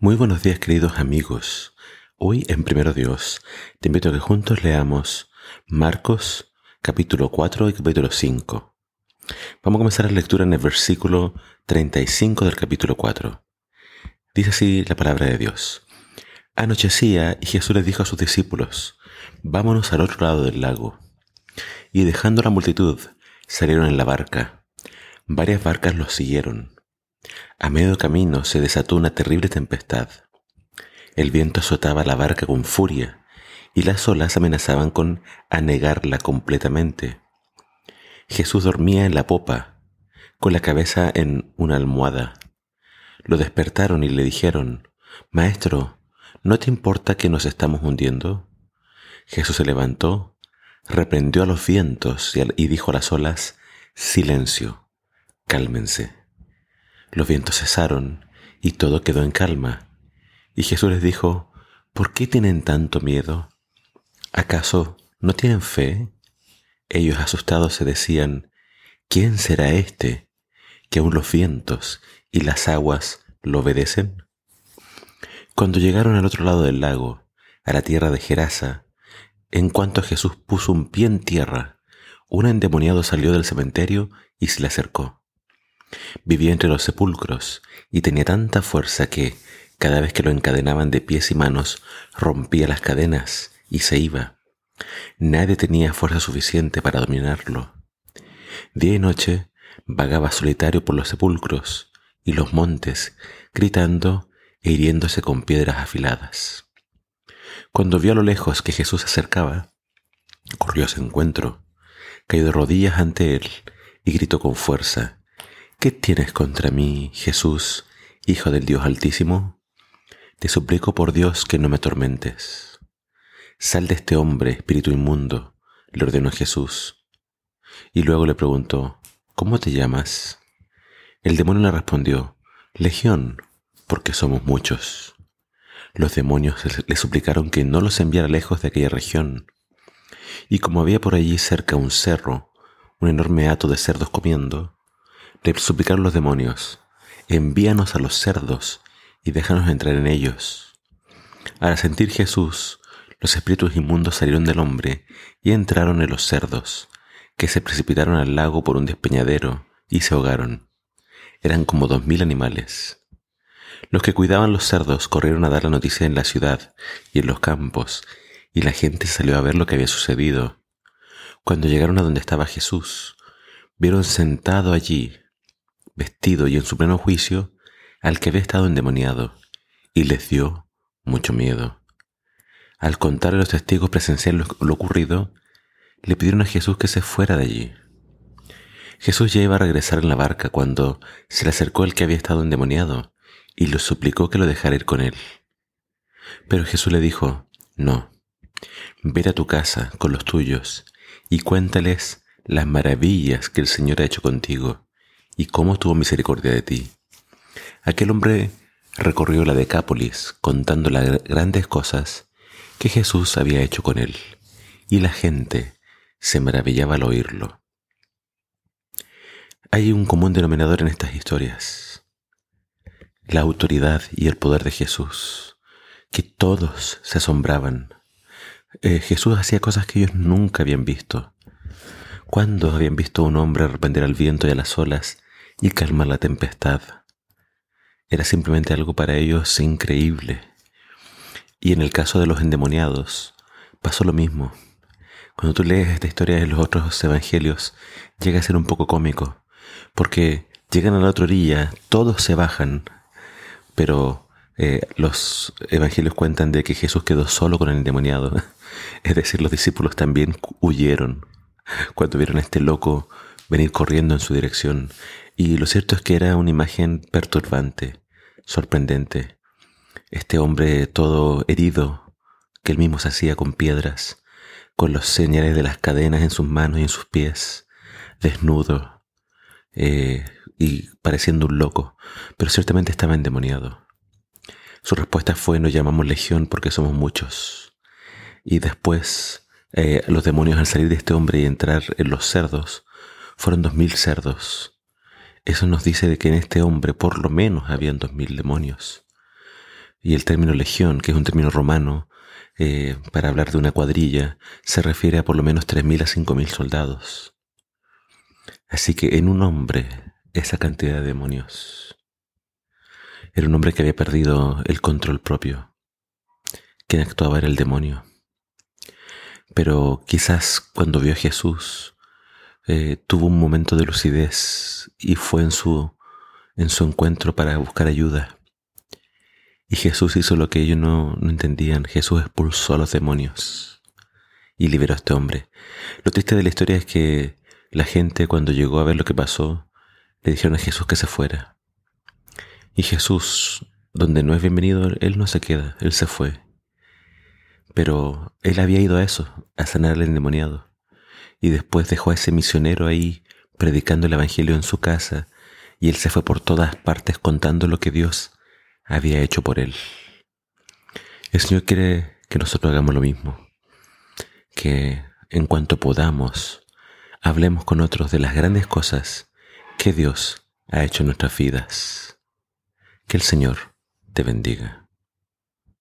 Muy buenos días queridos amigos. Hoy en Primero Dios te invito a que juntos leamos Marcos capítulo 4 y capítulo 5. Vamos a comenzar la lectura en el versículo 35 del capítulo 4. Dice así la palabra de Dios. Anochecía y Jesús les dijo a sus discípulos, vámonos al otro lado del lago. Y dejando la multitud, salieron en la barca. Varias barcas los siguieron a medio camino se desató una terrible tempestad. El viento azotaba la barca con furia y las olas amenazaban con anegarla completamente. Jesús dormía en la popa, con la cabeza en una almohada. Lo despertaron y le dijeron, Maestro, ¿no te importa que nos estamos hundiendo? Jesús se levantó, reprendió a los vientos y dijo a las olas, Silencio, cálmense. Los vientos cesaron y todo quedó en calma. Y Jesús les dijo, ¿por qué tienen tanto miedo? ¿Acaso no tienen fe? Ellos asustados se decían, ¿quién será este que aun los vientos y las aguas lo obedecen? Cuando llegaron al otro lado del lago, a la tierra de Gerasa, en cuanto Jesús puso un pie en tierra, un endemoniado salió del cementerio y se le acercó. Vivía entre los sepulcros y tenía tanta fuerza que, cada vez que lo encadenaban de pies y manos, rompía las cadenas y se iba. Nadie tenía fuerza suficiente para dominarlo. Día y noche vagaba solitario por los sepulcros y los montes, gritando e hiriéndose con piedras afiladas. Cuando vio a lo lejos que Jesús se acercaba, corrió a su encuentro, cayó de rodillas ante él y gritó con fuerza, ¿Qué tienes contra mí, Jesús, Hijo del Dios Altísimo? Te suplico por Dios que no me atormentes. Sal de este hombre, espíritu inmundo, le ordenó Jesús. Y luego le preguntó, ¿cómo te llamas? El demonio le respondió, Legión, porque somos muchos. Los demonios le suplicaron que no los enviara lejos de aquella región. Y como había por allí cerca un cerro, un enorme hato de cerdos comiendo, le suplicaron los demonios, envíanos a los cerdos y déjanos entrar en ellos. Al sentir Jesús, los espíritus inmundos salieron del hombre y entraron en los cerdos, que se precipitaron al lago por un despeñadero y se ahogaron. Eran como dos mil animales. Los que cuidaban los cerdos corrieron a dar la noticia en la ciudad y en los campos, y la gente salió a ver lo que había sucedido. Cuando llegaron a donde estaba Jesús, vieron sentado allí vestido y en su pleno juicio, al que había estado endemoniado, y les dio mucho miedo. Al contar a los testigos presenciales lo, ocurrido, le pidieron a Jesús que se fuera de allí. Jesús ya iba a regresar en la barca cuando se le acercó el que había estado endemoniado y le suplicó que lo dejara ir con él. Pero Jesús le dijo, no, vete a tu casa con los tuyos y cuéntales las maravillas que el Señor ha hecho contigo y cómo tuvo misericordia de ti. Aquel hombre recorrió la Decápolis contando las grandes cosas que Jesús había hecho con él, y la gente se maravillaba al oírlo. Hay un común denominador en estas historias, la autoridad y el poder de Jesús, que todos se asombraban. Eh, Jesús hacía cosas que ellos nunca habían visto. ¿Cuándo habían visto a un hombre arrepentir al viento y a las olas y calmar la tempestad. Era simplemente algo para ellos increíble. Y en el caso de los endemoniados, pasó lo mismo. Cuando tú lees esta historia de los otros evangelios, llega a ser un poco cómico, porque llegan a la otra orilla, todos se bajan, pero eh, los evangelios cuentan de que Jesús quedó solo con el endemoniado. Es decir, los discípulos también huyeron cuando vieron a este loco venir corriendo en su dirección. Y lo cierto es que era una imagen perturbante, sorprendente. Este hombre todo herido, que él mismo se hacía con piedras, con los señales de las cadenas en sus manos y en sus pies, desnudo eh, y pareciendo un loco, pero ciertamente estaba endemoniado. Su respuesta fue nos llamamos legión porque somos muchos. Y después eh, los demonios al salir de este hombre y entrar en los cerdos fueron dos mil cerdos. Eso nos dice de que en este hombre por lo menos habían dos mil demonios. Y el término legión, que es un término romano eh, para hablar de una cuadrilla, se refiere a por lo menos 3.000 a 5.000 soldados. Así que en un hombre, esa cantidad de demonios. Era un hombre que había perdido el control propio. Quien actuaba era el demonio. Pero quizás cuando vio a Jesús, eh, tuvo un momento de lucidez y fue en su, en su encuentro para buscar ayuda. Y Jesús hizo lo que ellos no, no entendían. Jesús expulsó a los demonios y liberó a este hombre. Lo triste de la historia es que la gente cuando llegó a ver lo que pasó, le dijeron a Jesús que se fuera. Y Jesús, donde no es bienvenido, Él no se queda, Él se fue. Pero Él había ido a eso, a sanar al endemoniado. Y después dejó a ese misionero ahí predicando el Evangelio en su casa, y Él se fue por todas partes contando lo que Dios había hecho por él. El Señor quiere que nosotros hagamos lo mismo, que en cuanto podamos, hablemos con otros de las grandes cosas que Dios ha hecho en nuestras vidas. Que el Señor te bendiga.